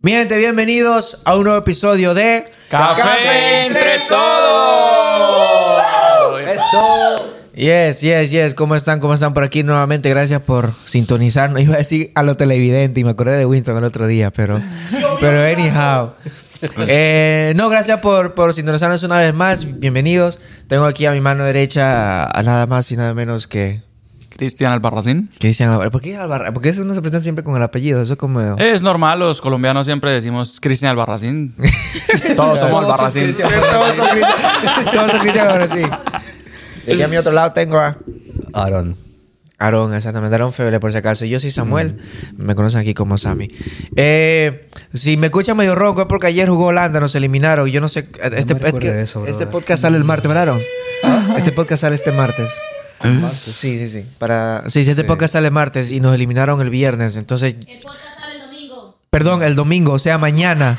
Mi gente, bienvenidos a un nuevo episodio de Café, entre todos. Eso. Yes, yes, yes. ¿Cómo están? ¿Cómo están por aquí nuevamente? Gracias por sintonizarnos. Iba a decir a lo televidente y me acordé de Winston el otro día, pero, pero anyhow. Eh, no, gracias por, por sintonizarnos una vez más. Bienvenidos. Tengo aquí a mi mano derecha a, a nada más y nada menos que Cristian Albarracín. Cristian Alvarez. ¿Por qué Alvarez? Porque eso no se presenta siempre con el apellido. Eso es como... Es normal, los colombianos siempre decimos Cristian Albarracín. Todos somos Albarracín. Todos son Cristian. Todos son Cristian Albarracín. Y aquí a mi otro lado tengo a... Aaron. Aarón, exactamente. Aarón Feble, por si acaso. Yo soy Samuel. Me conocen aquí como Sammy. Eh, si me escuchan medio ronco es porque ayer jugó Holanda, nos eliminaron. Yo no sé... Este, recuerdo es que de eso, este podcast sale el martes, ¿verdad, Aarón? Este podcast sale este martes. Sí, sí, sí. Para... Sí, sí, este Sí. podcast sale martes y nos eliminaron el viernes. Entonces... El podcast sale el domingo. Perdón, el domingo, o sea, mañana.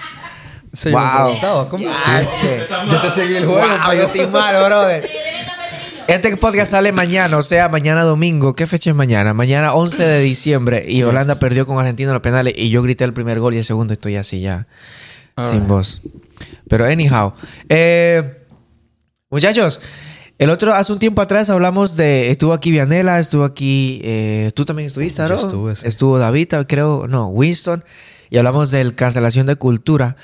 Sí, yo Wow. preguntaba, ¿cómo? Ah, che. Yo te seguí el juego, Wow, yo estoy malo, brother. Este podcast sale mañana, o sea, mañana domingo. ¿Qué fecha es mañana? Mañana 11 de diciembre. Y Holanda perdió con Argentina en los penales. Y yo grité el primer gol y el segundo estoy así ya. Sin voz. Pero anyhow. Eh, muchachos, el otro, hace un tiempo atrás hablamos de... Estuvo aquí Vianela, estuvo aquí... eh, Tú también estuviste, ¿no? estuve, sí. Estuvo David, creo... No, Winston. Y hablamos del cancelación de cultura.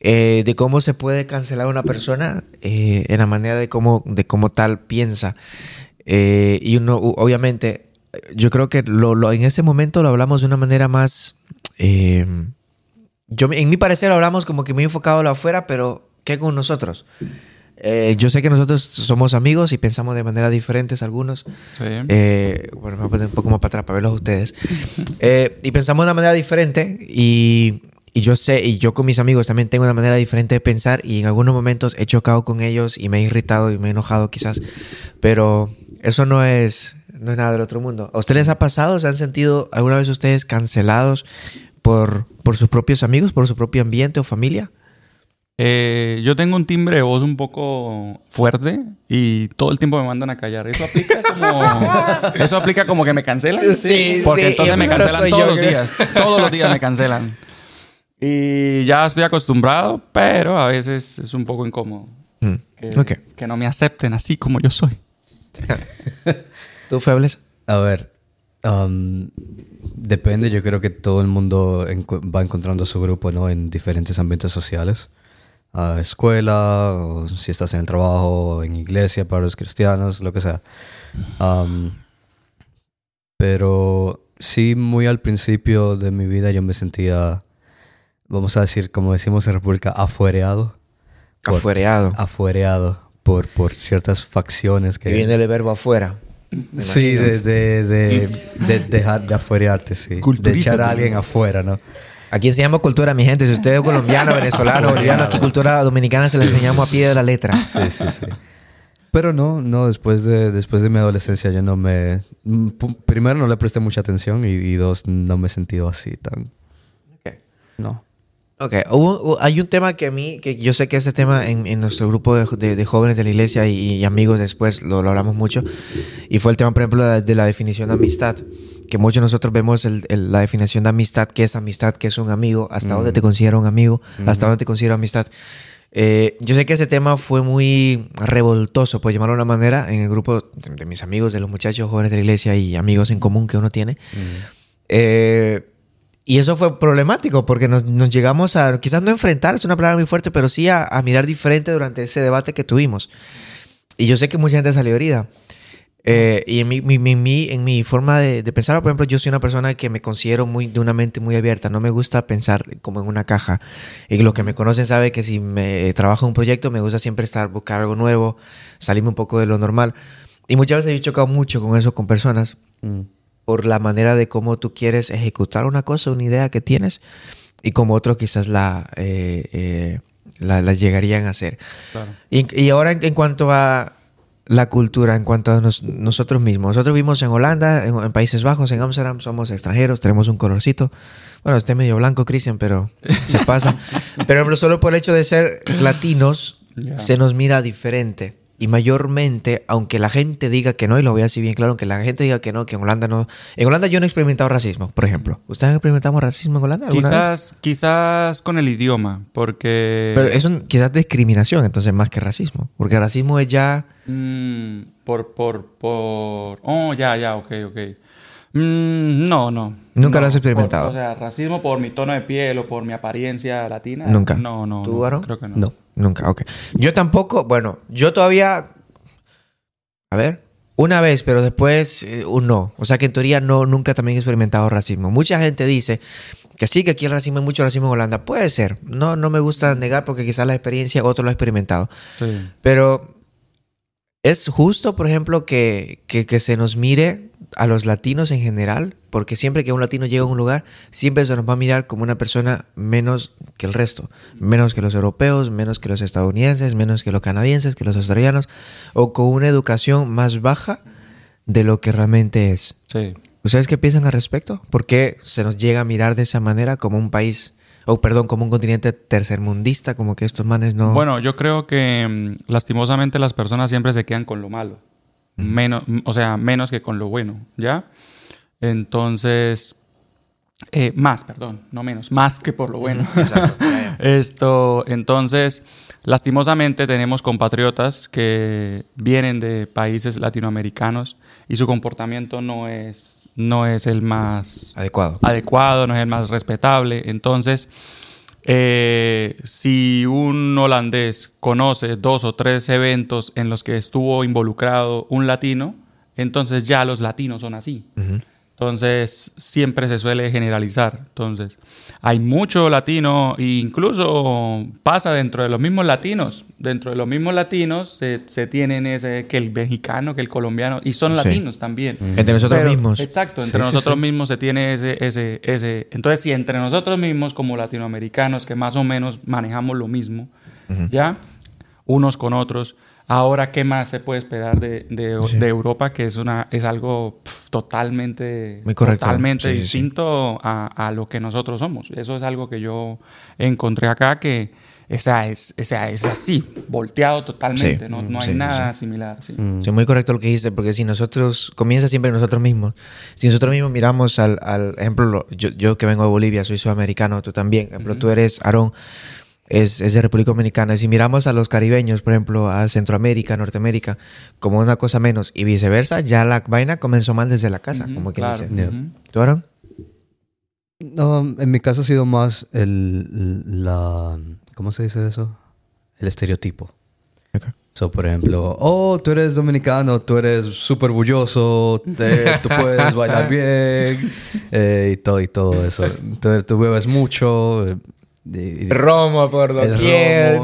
eh, de cómo se puede cancelar a una persona eh, en la manera de cómo, de cómo tal piensa. Y uno, obviamente, yo creo que lo, lo- en ese momento lo hablamos de una manera más... yo, en mi parecer, hablamos como que muy enfocado a lo afuera, pero ¿qué con nosotros? Eh, yo sé que nosotros somos amigos y pensamos de manera diferentes algunos. Sí. Eh, bueno, me voy a poner un poco más para atrás para verlos a ustedes. Eh, y pensamos de una manera diferente y, y yo sé, y yo con mis amigos también tengo una manera diferente de pensar y en algunos momentos he chocado con ellos y me he irritado y me he enojado quizás, pero eso no es, no es nada del otro mundo. ¿A ustedes les ha pasado? ¿Se han sentido alguna vez ustedes cancelados por, por sus propios amigos, por su propio ambiente o familia? Eh, yo tengo un timbre de voz un poco fuerte y todo el tiempo me mandan a callar. Eso aplica como, eso aplica como que me cancelan. Sí, Porque sí, entonces me cancelan todos yo, los creo. días. Todos los días me cancelan. Y ya estoy acostumbrado, pero a veces es un poco incómodo. Mm, Que, ok. que no me acepten así como yo soy. ¿Tú, Febles? A ver, um, depende. Yo creo que todo el mundo va encontrando su grupo, ¿no? En diferentes ambientes sociales. Ah, escuela, o si estás en el trabajo, en iglesia para los cristianos, lo que sea. Um, pero sí, muy al principio de mi vida yo me sentía, vamos a decir, como decimos en República, afuereado. Por- Afuereado. Afuereado por, por ciertas facciones que... Que viene el verbo afuera. Sí, de, de, de, de dejar de afuerearte, sí. De echar a alguien afuera, ¿no? Aquí enseñamos cultura, mi gente. Si usted es colombiano, venezolano, boliviano, aquí cultura dominicana se la enseñamos a pie de la letra. Sí, sí, sí. Pero no, no, después de, después de mi adolescencia yo no me... mm, Primero no le presté mucha atención y, y dos, no me he sentido así tan... No. Ok, hubo- hay un tema que a mí, que yo sé que ese tema en, en nuestro grupo de, de- de jóvenes de la iglesia y, y amigos después lo, lo hablamos mucho, y fue el tema, por ejemplo, de, de la definición de amistad, que muchos de nosotros vemos el- el- la definición de amistad, qué es amistad, qué es un amigo, hasta dónde te considera un amigo, hasta dónde te considera amistad. Eh, yo sé que ese tema fue muy revoltoso, por llamarlo de una manera, en el grupo de, de mis amigos, de los muchachos jóvenes de la iglesia y amigos en común que uno tiene. Eh, y eso fue problemático porque nos, nos llegamos a, quizás no enfrentar, es una palabra muy fuerte, pero sí a, a mirar diferente durante ese debate que tuvimos. Y yo sé que mucha gente salió herida. Eh, y en mi, mi- mi- en mi forma de, de pensar, por ejemplo, yo soy una persona que me considero muy, de una mente muy abierta. No me gusta pensar como en una caja. Y los que me conocen saben que si me trabajo en un proyecto, me gusta siempre estar, buscar algo nuevo, salirme un poco de lo normal. Y muchas veces he chocado mucho con eso, con personas Mm. Por la manera de cómo tú quieres ejecutar una cosa, una idea que tienes, y como otros quizás la, eh, eh, la, la llegarían a hacer. Claro. Y, y ahora en, en cuanto a la cultura, en cuanto a nos- nosotros mismos. Nosotros vivimos en Holanda, en, en Países Bajos, en Ámsterdam, somos extranjeros, tenemos un colorcito. Bueno, esté medio blanco, Cristian, pero se pasa. pero solo por el hecho de ser latinos, se nos mira diferente. Y mayormente, aunque la gente diga que no, y lo voy a decir bien claro, aunque la gente diga que no, que en Holanda no... En Holanda yo no he experimentado racismo, por ejemplo. ¿Ustedes han experimentado racismo en Holanda alguna vez? Quizás, quizás con el idioma, porque... Pero eso quizás discriminación, entonces, más que racismo. Porque racismo es ya... Mm, por, por, por... Oh, ya, ya, ok, ok. Mm, no, no. Nunca No, lo has experimentado. por- o sea, racismo por mi tono de piel o por mi apariencia latina. Nunca. No, no. ¿Tú, no, Aaron? Creo que no. No. Nunca, ok. Yo tampoco, bueno, yo todavía... A ver, una vez, pero después eh, un no. O sea que en teoría no, nunca también he experimentado racismo. Mucha gente dice que sí, que aquí el racismo hay mucho racismo en Holanda. Puede ser. No, no me gusta negar porque quizás la experiencia otro lo ha experimentado. Sí. Pero es justo, por ejemplo, que, que, que se nos mire a los latinos en general, porque siempre que un latino llega a un lugar, siempre se nos va a mirar como una persona menos que el resto, menos que los europeos, menos que los estadounidenses, menos que los canadienses, que los australianos, o con una educación más baja de lo que realmente es. Sí. ¿Ustedes qué piensan al respecto? ¿Por qué se nos llega a mirar de esa manera como un país, o perdón, como un continente tercermundista, como que estos manes no... Bueno, yo creo que mm, lastimosamente las personas siempre se quedan con lo malo. Menos, o sea, menos que con lo bueno, ¿ya? Entonces, eh, más, perdón, no menos, más que por lo bueno. Esto, entonces, lastimosamente tenemos compatriotas que vienen de países latinoamericanos y su comportamiento no es, no es el más adecuado. adecuado, no es el más respetable. Entonces, eh, si un holandés conoce dos o tres eventos en los que estuvo involucrado un latino, entonces ya los latinos son así. Entonces, siempre se suele generalizar. Entonces, hay mucho latino e incluso pasa dentro de los mismos latinos. Dentro de los mismos latinos se, se tienen ese que el mexicano, que el colombiano, y son Sí. latinos también. Entre nosotros Pero- mismos. Exacto, entre sí, nosotros sí. mismos se tiene ese, ese, ese. Entonces, si entre nosotros mismos, como latinoamericanos, que más o menos manejamos lo mismo, ¿ya? Unos con otros. Ahora, ¿qué más se puede esperar de, de- Sí. de Europa? Que es una es algo pf, totalmente, Muy totalmente Sí, sí, sí. distinto a, a lo que nosotros somos. Eso es algo que yo encontré acá que o sea, es, o sea, es así, volteado totalmente. Sí. No, no hay sí, nada similar. sí. Sí, muy correcto lo que dijiste, porque si nosotros, comienza siempre nosotros mismos. Si nosotros mismos miramos al, al ejemplo, lo- yo, yo que vengo de Bolivia, soy sudamericano, tú también, ejemplo, tú eres Aarón, es, es de República Dominicana. Y si miramos a los caribeños, por ejemplo, a Centroamérica, Norteamérica, como una cosa menos, y viceversa, ya la vaina comenzó mal desde la casa, como quien claro. dice. ¿Tú, Aarón? No, en mi caso ha sido más el, la... ¿Cómo se dice eso? El estereotipo. Ok. So, por ejemplo, oh, tú eres dominicano, tú eres súper orgulloso, te- tú puedes bailar bien, eh, y todo, y todo eso. Tú, tú bebes mucho. y- Romo por doquier.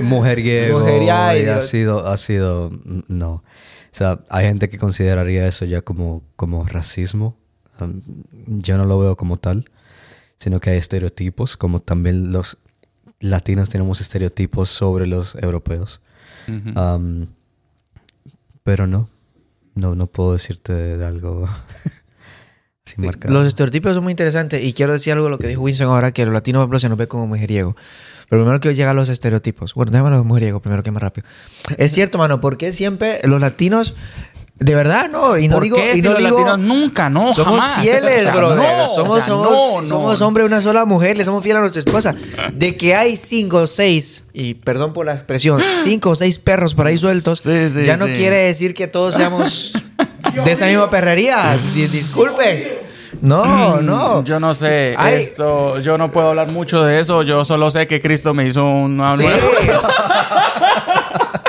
mujeriego. Mujeriego, ha sido, ha sido, no. O sea, hay gente que consideraría eso ya como, como racismo. Um, yo no lo veo como tal, sino que hay estereotipos, como también los latinos tenemos estereotipos sobre los europeos. Um, pero no, no, no puedo decirte de, de algo marcado. Los estereotipos son muy interesantes y quiero decir algo de lo que dijo Winston ahora, que los latinos por ejemplo, se nos ve como mujeriego. Pero primero quiero llegar a los estereotipos. Bueno, déjame los mujeriegos primero que más rápido. Es cierto, mano, porque siempre los latinos, de verdad, no, y no ¿Por digo, qué y si no los digo, latinos nunca, no, somos jamás? fieles, O sea, brother. no, somos, o sea, somos, no, somos hombres de una sola mujer, le somos fieles a nuestra esposa. De que hay cinco o seis, y perdón por la expresión, cinco o seis perros por ahí sueltos, Sí, sí, ya no sí. quiere decir que todos seamos de esa misma perrería. Di- Disculpe. No, no. Yo no sé, Ay. esto, yo no puedo hablar mucho de eso, yo solo sé que Cristo me hizo una Sí. nueva...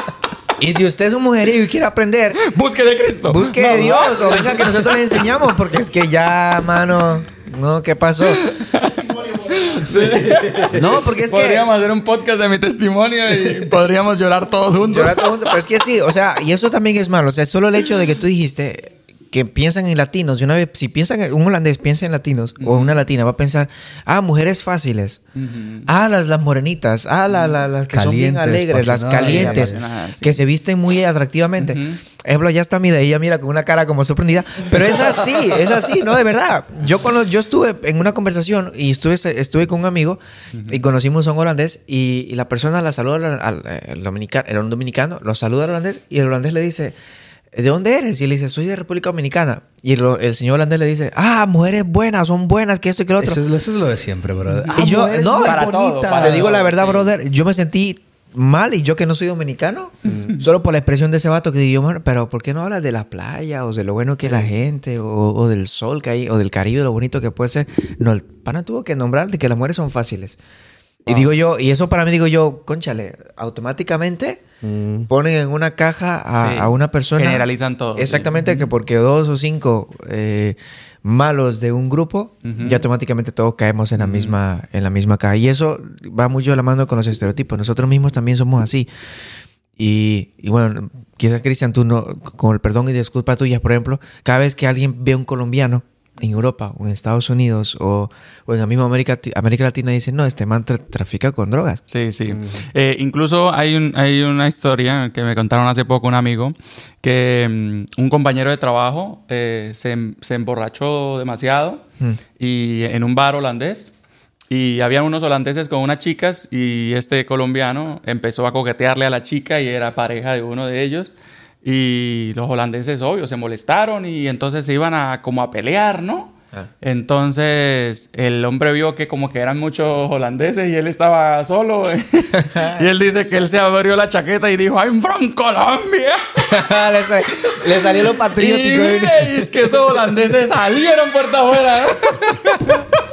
y si usted es un mujeriego y quiere aprender, Busque de Cristo. busque de Dios o venga que nosotros le enseñamos, porque es que ya, mano, no, ¿qué pasó? No, porque es que Podríamos hacer un podcast de mi testimonio y podríamos llorar todos juntos. llorar todo junto, pero es que sí, o sea, y eso también es malo, o sea, solo el hecho de que tú dijiste que piensan en latinos, de una vez, si piensan, en- un holandés piensa en latinos o una latina, va a pensar, ah, mujeres fáciles, ah, las, las morenitas, ah, la- la- las que son bien alegres, las calientes, sí. que se visten muy atractivamente. Ejemplo, ya está mira, ella mira con una cara como sorprendida, pero es así, es así, no, de verdad. Yo cuando yo estuve en una conversación y estuve, estuve con un amigo y conocimos a un holandés y, y la persona la saluda al, al- al dominicano, era un dominicano, lo saluda al holandés y el holandés le dice, ¿de dónde eres? Y él dice, soy de República Dominicana. Y el, el señor holandés le dice, ah, mujeres buenas, son buenas, que esto y que lo otro. Eso es, eso es lo de siempre, bro. y yo, no, para todo, para Le digo la verdad, sí. brother, yo me sentí mal y yo que no soy dominicano, solo por la expresión de ese vato que digo, "Bueno, pero ¿por qué no hablas de la playa o de lo bueno que es la gente o, o del sol que hay o del Caribe, lo bonito que puede ser? No, el pana tuvo que nombrar de que las mujeres son fáciles. Y digo yo, y eso para mí digo yo, conchale, automáticamente Mm. ponen en una caja a, Sí. a una persona. Generalizan todo, sí. Exactamente, que porque dos o cinco eh, malos de un grupo, ya automáticamente todos caemos en la misma, en la misma caja. Y eso va mucho de la mano con los estereotipos. Nosotros mismos también somos así. Y, y bueno, quizás Cristian, tú no, con el perdón y disculpa tuyas, por ejemplo, cada vez que alguien ve a un colombiano en Europa o en Estados Unidos o, o en la misma América, América Latina dice, no, este man tra- trafica con drogas. Sí, sí. Eh, incluso hay, un, hay una historia que me contaron hace poco un amigo que mm, un compañero de trabajo eh, se, em- se emborrachó demasiado y en un bar holandés y había unos holandeses con unas chicas y este colombiano empezó a coquetearle a la chica y era pareja de uno de ellos y los holandeses obvio se molestaron y entonces se iban a como a pelear, ¿no? Ah. Entonces el hombre vio que como que eran muchos holandeses y él estaba solo. y él dice que él se abrió la chaqueta y dijo, I'm from Colombia. le, sa- le salió lo Y, patriótico. mire, y es que esos holandeses salieron puerta afuera.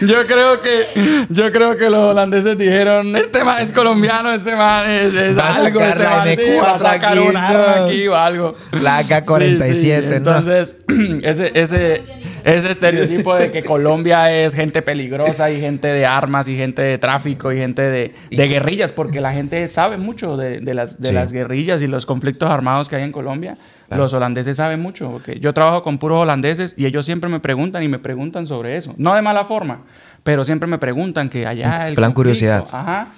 Yo creo que yo creo que los holandeses dijeron, este man es colombiano, este man es, algo, este man sí, va a M4 sacar un arma aquí o algo. La AK-47, Sí, sí. ¿no? Entonces, ese, ese, ese estereotipo de que Colombia es gente peligrosa y gente de armas y gente de tráfico y gente de, de guerrillas, porque la gente sabe mucho de, de las, de Sí. las guerrillas y los conflictos armados que hay en Colombia. Los holandeses saben mucho, porque yo trabajo con puros holandeses y ellos siempre me preguntan y me preguntan sobre eso. No de mala forma, pero siempre me preguntan que allá el plan conflicto- curiosidad. Ajá.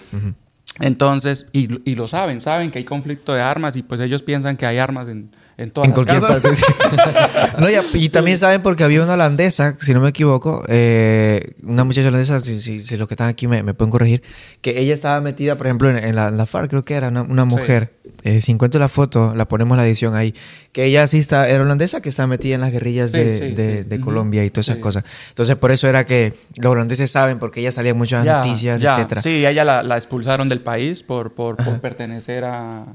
Entonces, y, y lo saben, saben que hay conflicto de armas y pues ellos piensan que hay armas en, en todas En las cualquier casas. parte. no, y, y también saben porque había una holandesa, si no me equivoco, eh, una muchacha holandesa, si, si- si los que están aquí me, me pueden corregir, que ella estaba metida, por ejemplo, en, en la, en la FARC, creo que era una, una mujer. Eh, si encuentro la foto, la ponemos en la edición ahí. Que ella sí está, era holandesa que está metida en las guerrillas Sí, de, sí, sí. Colombia y todas esas Sí. cosas. Entonces, por eso era que los holandeses saben, porque ella salía en Ya, noticias, ya. etcétera. Sí, ella la, la expulsaron del país por, por, por pertenecer a,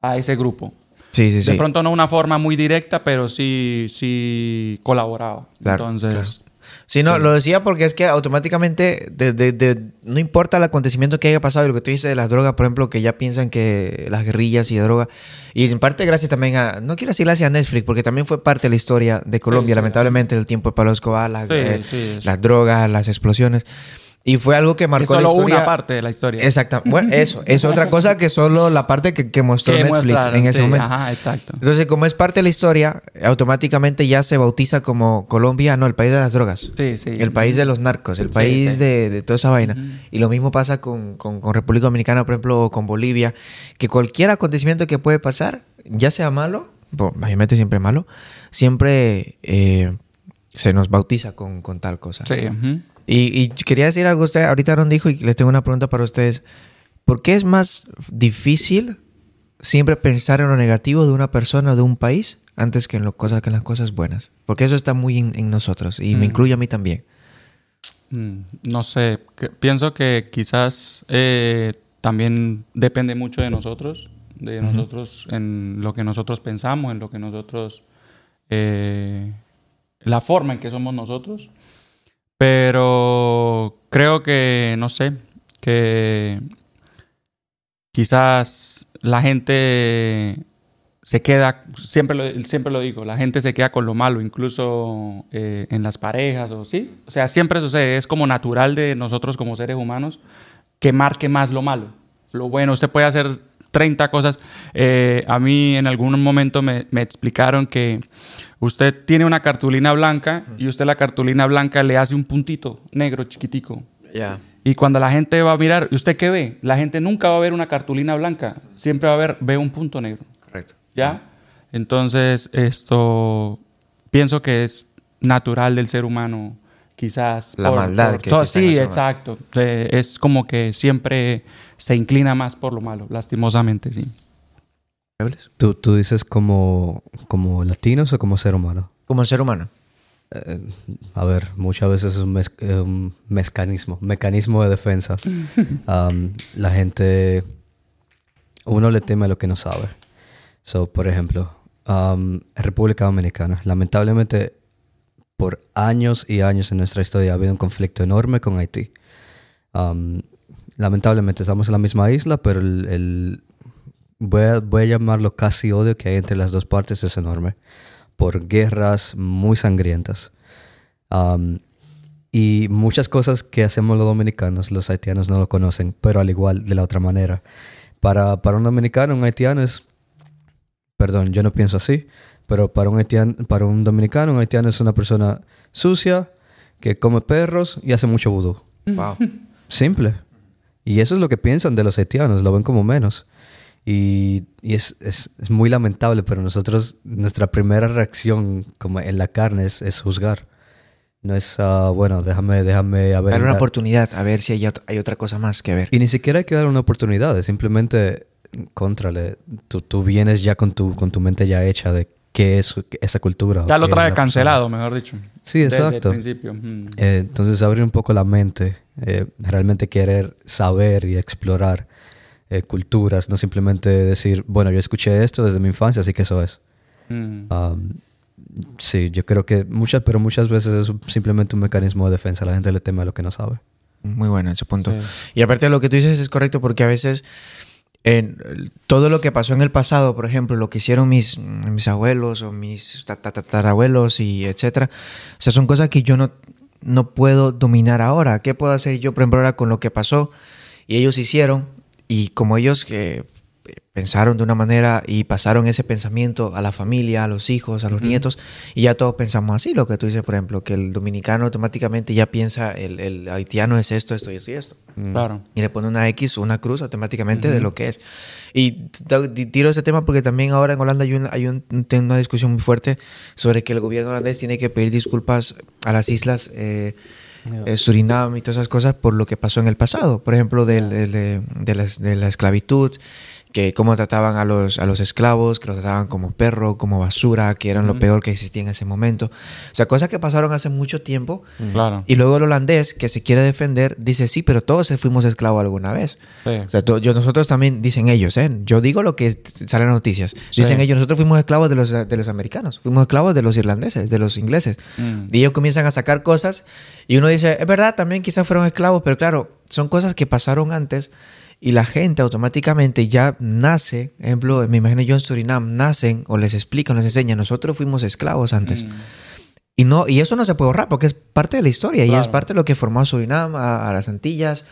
a ese grupo. Sí, sí, sí. De pronto no una forma muy directa, pero sí, sí colaboraba. Claro, Entonces, Sí, no, lo decía porque es que automáticamente, de, de- de- no importa el acontecimiento que haya pasado y lo que tú dices de las drogas, por ejemplo, que ya piensan que las guerrillas y droga, y en parte gracias también a, no quiero decir gracias a Netflix, porque también fue parte de la historia de Colombia, sí. lamentablemente, el tiempo de Pablo Escobar, las, Sí, eh, sí, sí. las drogas, las explosiones, y fue algo que es marcó la solo historia. una parte de la historia. Exacto. Bueno, eso, es otra cosa que solo la parte que, que mostró Que Netflix en ese sí, momento. Ajá, exacto. Entonces, como es parte de la historia, automáticamente ya se bautiza como Colombia, no, el país de las drogas. Sí, sí. El país de los narcos, el Sí, país sí. De, de toda esa vaina. Y lo mismo pasa con, con- con República Dominicana, por ejemplo, o con Bolivia, que cualquier acontecimiento que puede pasar, ya sea malo, bo- mayormente siempre malo, siempre eh, se nos bautiza con, con tal cosa. Sí. ujú. Y, y quería decir algo, usted ahorita Aaron dijo, y les tengo una pregunta para ustedes. ¿Por qué es más difícil siempre pensar en lo negativo de una persona o de un país antes que en, lo, que en las cosas buenas? Porque eso está muy en, en nosotros y me Mm. incluye a mí también. Mm, No sé, que- pienso que quizás eh, también depende mucho de nosotros, de nosotros, en lo que nosotros pensamos, en lo que nosotros, eh, la forma en que somos nosotros. Pero creo que, no sé, que quizás la gente se queda, siempre lo, siempre lo digo, la gente se queda con lo malo, incluso eh, en las parejas o sí. O sea, siempre sucede, es como natural de nosotros como seres humanos que marque más lo malo. Lo bueno, usted puede hacer 30 cosas. Eh, a mí en algún momento me, me explicaron que usted tiene una cartulina blanca y usted la cartulina blanca le hace un puntito negro chiquitico. Y cuando la gente va a mirar, ¿y usted qué ve? La gente nunca va a ver una cartulina blanca, siempre va a ver, ve un punto negro. Correcto. ¿Ya? Entonces, esto pienso que es natural del ser humano, quizás. La maldad que- todo- sí, exacto. Eh, es como que siempre se inclina más por lo malo, lastimosamente, sí. ¿Tú, tú dices como, como latinos o como ser humano? Como ser humano. Eh, a ver, muchas veces es un, mez- eh, un mecanismo, mecanismo de defensa. Um, la gente, uno le teme a lo que no sabe. So, por ejemplo, um, República Dominicana, lamentablemente por años y años en nuestra historia ha habido un conflicto enorme con Haití. Um, lamentablemente estamos en la misma isla, pero el, el- voy, a, voy a llamarlo casi odio que hay entre las dos partes es enorme por guerras muy sangrientas. Um, y muchas cosas que hacemos los dominicanos, los haitianos no lo conocen, pero al igual de la otra manera. Para, para un dominicano, un haitiano es, perdón, yo no pienso así, pero para un, haitiano, para un dominicano, un haitiano es una persona sucia, que come perros y hace mucho vudú. Wow. Simple. Y eso es lo que piensan de los haitianos, lo ven como menos. Y, y es, es- es muy lamentable, pero nosotros, nuestra primera reacción como en la carne es, es juzgar. No es, ah, bueno, déjame, déjame a ver. Dar una la- oportunidad, a ver si hay, hay otra cosa más que ver. y ni siquiera hay que dar una oportunidad, es simplemente, contrale, tú, tú vienes ya con tu, con tu mente ya hecha de qué es esa cultura. Ya lo trae la cancelado, mejor dicho. Sí, Desde el exacto. principio. Mm. Eh, entonces abrir un poco la mente, eh, realmente querer saber y explorar eh, culturas, no simplemente decir, bueno, yo escuché esto desde mi infancia, así que eso es. Mm. Um, sí, yo creo que muchas, pero muchas veces es simplemente un mecanismo de defensa. La gente le teme a lo que no sabe. Muy bueno ese punto. Sí. Y aparte de lo que tú dices es correcto porque a veces en todo lo que pasó en el pasado, por ejemplo, lo que hicieron mis, mis abuelos o mis ta- ta- tatarabuelos y etcétera, o sea, son cosas que yo no, no puedo dominar ahora. ¿Qué puedo hacer yo, por ejemplo, ahora con lo que pasó y ellos hicieron y como ellos eh, pensaron de una manera y pasaron ese pensamiento a la familia, a los hijos, a los nietos y ya todos pensamos así, lo que tú dices, por ejemplo, que el dominicano automáticamente ya piensa el, el haitiano es esto, esto y esto y esto Claro. y le pone una X o una cruz automáticamente de lo que es. Y tiro ese tema porque también ahora en Holanda hay, un- hay un- una discusión muy fuerte sobre que el gobierno holandés tiene que pedir disculpas a las islas eh, eh, Surinam y todas esas cosas por lo que pasó en el pasado. Por ejemplo, del- del- de, de la, de la esclavitud, que cómo trataban a los, a los esclavos, que los trataban como perro, como basura, que eran lo peor que existía en ese momento. O sea, cosas que pasaron hace mucho tiempo. Claro. Y luego el holandés, que se quiere defender, dice, sí, pero todos fuimos esclavos alguna vez. Sí. O sea, yo, nosotros también, dicen ellos, ¿eh? Yo digo lo que es- sale en las noticias. Dicen Sí. ellos, nosotros fuimos esclavos de los, de los americanos, fuimos esclavos de los irlandeses, de los ingleses. Mm. Y ellos comienzan a sacar cosas y uno dice, es verdad, también quizás fueron esclavos, pero claro, son cosas que pasaron antes y la gente automáticamente ya nace, ejemplo, me imagino yo en Surinam, nacen o les explican, les enseñan, nosotros fuimos esclavos antes. Mm. Y, no, y eso no se puede borrar porque es parte de la historia y es Claro. parte de lo que formó a Surinam, a, a las Antillas.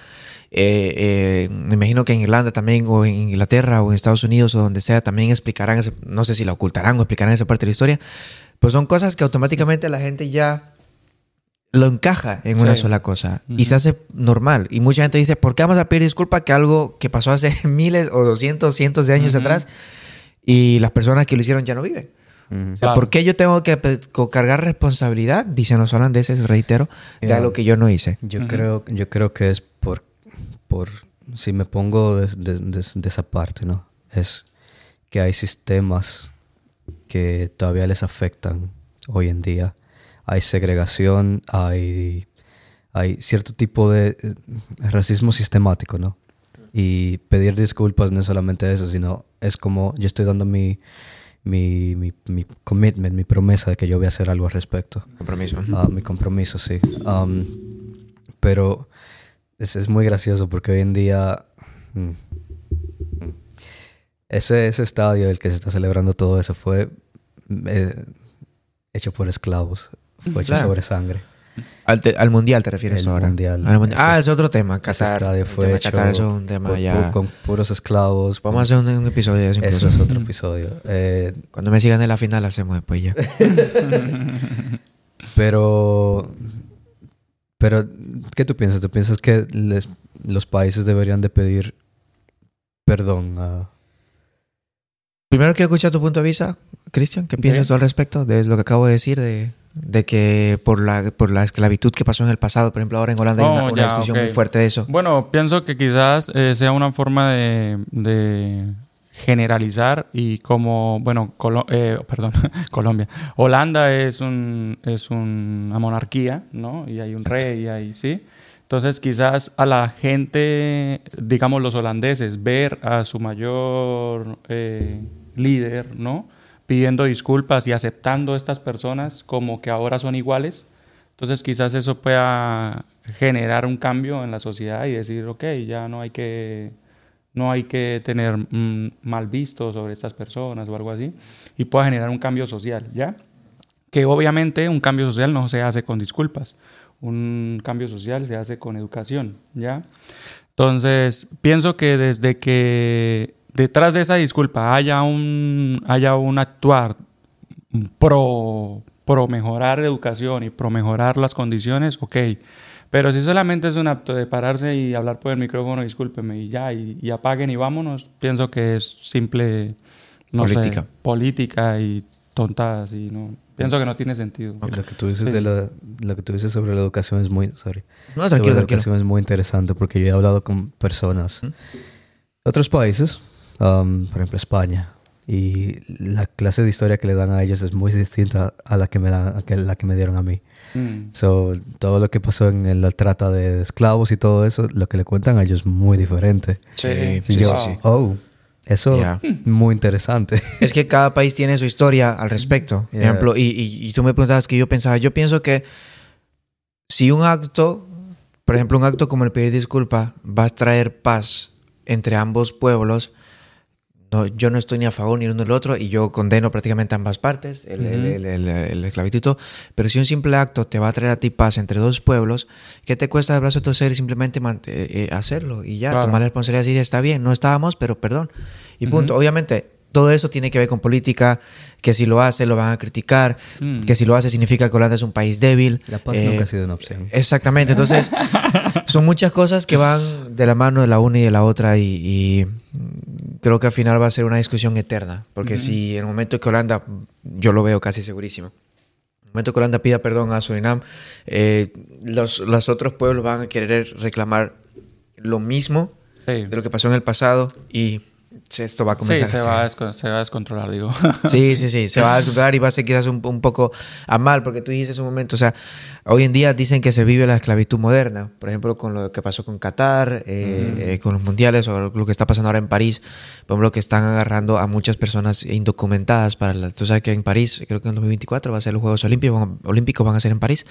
Eh, eh, me imagino que en Irlanda también, o en Inglaterra, o en Estados Unidos, o donde sea, también explicarán, ese- no sé si la ocultarán o explicarán esa parte de la historia. Pues son cosas que automáticamente la gente ya lo encaja en una sola cosa y se hace normal. Y mucha gente dice, ¿por qué vamos a pedir disculpa que algo que pasó hace miles o doscientos, cientos de años atrás y las personas que lo hicieron ya no viven? Ujú. O sea, Claro. ¿por qué yo tengo que cargar responsabilidad, dicen los holandeses, reitero, de Ya. algo que yo no hice? Yo, creo, yo creo que es por, por si me pongo de, de- de- de esa parte, ¿no? Es que hay sistemas que todavía les afectan hoy en día. Hay segregación, hay, hay cierto tipo de eh, racismo sistemático, ¿no? Y pedir disculpas no es solamente eso, sino es como yo estoy dando mi, mi, mi, mi commitment, mi promesa de que yo voy a hacer algo al respecto. Compromiso. Ah, mi compromiso, sí. Um, pero es, es muy gracioso porque hoy en día mm, mm, ese, ese estadio el que se está celebrando todo eso fue eh, hecho por esclavos, fue hecho Claro. sobre sangre. Al, te- al mundial te refieres El ahora. mundial. Al mundial. Ah, es otro tema. Qatar. estadio fue hecho Qatar, eso es un tema por- ya. por- con puros esclavos. Vamos a hacer un, un episodio de eso incluso. Eso es otro episodio. Eh, Cuando me sigan en la final, hacemos después ya. pero, pero, ¿qué tú piensas? ¿Tú piensas que les- los países deberían de pedir perdón a... Primero quiero escuchar tu punto de vista, Cristian. ¿Qué piensas tú al respecto de lo que acabo de decir? De, de que por la, por la esclavitud que pasó en el pasado, por ejemplo, ahora en Holanda hay Oh, una, una ya, discusión ok. muy fuerte de eso. Bueno, pienso que quizás eh, sea una forma de, de generalizar y como, bueno, Colo- eh, perdón, Colombia. Holanda es, un, es una monarquía, ¿no? Y hay un rey, y hay, ¿sí? Entonces quizás a la gente, digamos los holandeses, ver a su mayor eh, líder, ¿no? Pidiendo disculpas y aceptando a estas personas como que ahora son iguales. Entonces quizás eso pueda generar un cambio en la sociedad y decir, ok, ya no hay que, no hay que tener mm, mal visto sobre estas personas o algo así, y pueda generar un cambio social, ¿ya? Que obviamente un cambio social no se hace con disculpas, un cambio social se hace con educación, ¿ya? Entonces, pienso que desde que detrás de esa disculpa haya un, haya un actuar pro, pro mejorar la educación y pro mejorar las condiciones, ok. Pero si solamente es un acto de pararse y hablar por el micrófono, discúlpeme, y ya, y, y apaguen y vámonos, pienso que es simple no sé, Política. política y tontadas y no pienso que no tiene sentido. Lo que tú dices Sí. de la, lo que tú dices sobre la educación es muy, sorry. No, sobre tranquilo, la tranquilo. educación es muy interesante porque yo he hablado con personas de otros países, um, por ejemplo España, y la clase de historia que le dan a ellos es muy distinta a la que me dan, a que- la que me dieron a mí. Mm. So, todo lo que pasó en la trata de esclavos y todo eso, lo que le cuentan a ellos es muy diferente. Sí, sí, yo, sí, oh, eso Ya. muy interesante. Es que cada país tiene su historia al respecto. Por Yeah. ejemplo, y, y- y tú me preguntabas que yo pensaba, yo pienso que si un acto, por ejemplo, un acto como el pedir disculpa va a traer paz entre ambos pueblos, no, yo no estoy ni a favor ni uno ni el otro y yo condeno prácticamente ambas partes, el, el- el- el- el esclavitud y todo. Pero si un simple acto te va a traer a ti paz entre dos pueblos, ¿qué te cuesta el brazo torcer y simplemente eh, eh, hacerlo? Y ya, Claro. tomar la responsabilidad y decir, está bien, no estábamos, pero perdón. Y punto. Obviamente, todo eso tiene que ver con política, que si lo hace lo van a criticar, Mm. que si lo hace significa que Holanda es un país débil. La paz Eh, nunca ha sido una opción. Exactamente, entonces son muchas cosas que van de la mano de la una y de la otra y, y, creo que al final va a ser una discusión eterna, porque si en el momento que Holanda, yo lo veo casi segurísimo, en el momento que Holanda pida perdón a Surinam, eh, los, los otros pueblos van a querer reclamar lo mismo Sí. de lo que pasó en el pasado y esto va a Sí, comenzar se a va, a se va a descontrolar, digo. Sí, sí, sí, se va a descontrolar y va a ser quizás un, un poco a mal, porque tú dijiste en un momento, o sea, hoy en día dicen que se vive la esclavitud moderna, por ejemplo, con lo que pasó con Qatar, eh, eh, con los mundiales o lo que está pasando ahora en París, por ejemplo, que están agarrando a muchas personas indocumentadas para la, tú sabes que en París, creo que en 2024 va a ser los Juegos Olímpicos, van- Olímpicos van a ser en París,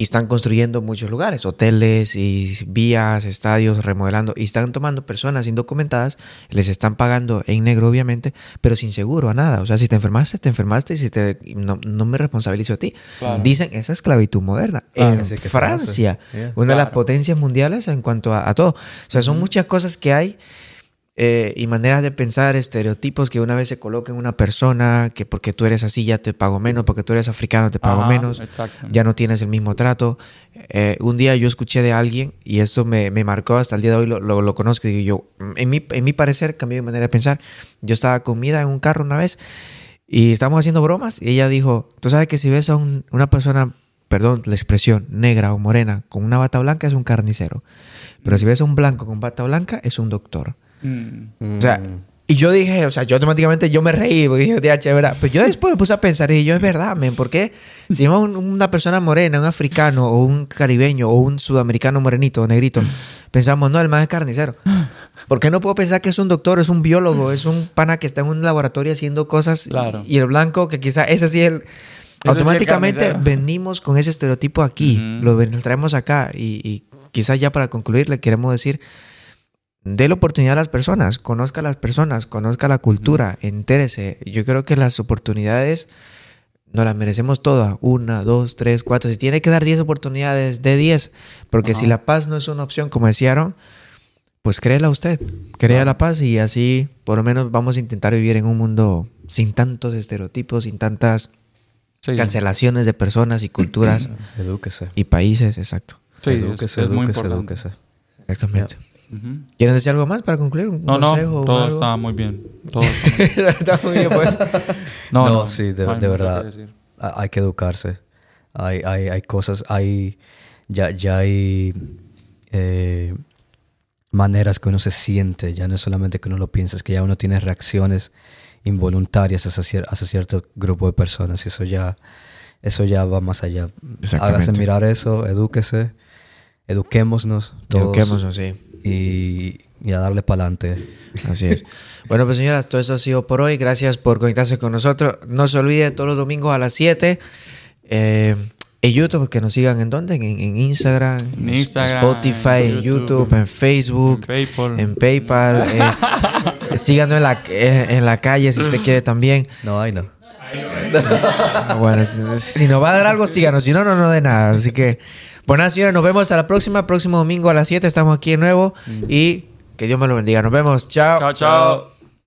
y están construyendo muchos lugares, hoteles y vías, estadios, remodelando, y están tomando personas indocumentadas, les están pagando en negro, obviamente, pero sin seguro a nada. O sea, si te enfermaste, te enfermaste, y si te, no, no me responsabilizo a ti. Claro. Dicen esa esclavitud moderna. Claro, en que Francia. Yeah. una de las potencias mundiales en cuanto a, a todo. O sea, son muchas cosas que hay. Eh, y maneras de pensar, estereotipos que una vez se coloca en una persona, que porque tú eres así ya te pago menos, porque tú eres africano te pago Ajá, menos ya no tienes el mismo trato. Eh, un día yo escuché de alguien y esto me, me marcó hasta el día de hoy, lo, lo, lo conozco y digo yo, en mi, en mi parecer, cambié mi manera de pensar. Yo estaba comida en un carro una vez y estábamos haciendo bromas y ella dijo, tú sabes que si ves a un- una persona, perdón la expresión, negra o morena con una bata blanca es un carnicero, pero si ves a un blanco con bata blanca es un doctor. Mm. O sea, y yo dije, o sea, yo automáticamente yo me reí porque dije, "Tía, ¿verdad? Pero yo después me puse a pensar y dije, yo es verdad, men, ¿por qué? Si vemos un- una persona morena, un africano o un caribeño o un sudamericano morenito o negrito, pensamos, no, el más es carnicero. ¿Por qué no puedo pensar que es un doctor, es un biólogo, es un pana que está en un laboratorio haciendo cosas Claro. y el blanco que quizá ese sí es el... sí el Automáticamente carnicero. venimos con ese estereotipo aquí, lo ven- lo traemos acá y, y quizás ya para concluir le queremos decir, dé la oportunidad a las personas, conozca a las personas, conozca la cultura, entérese. Yo creo que las oportunidades no la merecemos toda. Una, dos, tres, cuatro. Si tiene que dar 10 oportunidades, de 10. Porque si la paz no es una opción, como decían, pues créela usted. Crea la paz y así por lo menos vamos a intentar vivir en un mundo sin tantos estereotipos, sin tantas Sí. cancelaciones de personas y culturas Edúquese. y países. Exacto. Sí, es- edúquese, es, muy edúquese, importante. edúquese. Exactamente. Ujú. ¿Quieren decir algo más para concluir? ¿Un No, no, consejo o todo algo? está muy bien. Todo está muy bien. Pues. No, No, no, sí, de, no que verdad. Hay que educarse. Hay, hay, hay cosas, hay. Ya, ya hay eh, maneras que uno se siente, ya no es solamente que uno lo piensa, es que ya uno tiene reacciones involuntarias hacia, cier- hacia cierto grupo de personas y eso ya, eso ya va más allá. Hágase mirar eso, edúquese, eduquémonos todos Eduquémonos, sí. Y, y a darle para adelante. Así es. Bueno, pues señoras, todo eso ha sido por hoy. Gracias por conectarse con nosotros. No se olviden todos los domingos a las 7. Eh, en YouTube, que nos sigan en dónde? En, en Instagram, En Instagram, Spotify, en YouTube, YouTube, en Facebook, en PayPal. en PayPal. eh, síganos en la, eh, en la calle si usted quiere también. No, hay no. Bueno, si, si nos va a dar algo, síganos. Si no, no nos dé nada. Así que, pues nada, señores, nos vemos a la próxima. Próximo domingo a las 7 estamos aquí de nuevo. Y que Dios me lo bendiga. Nos vemos. Chao. Chao, chao.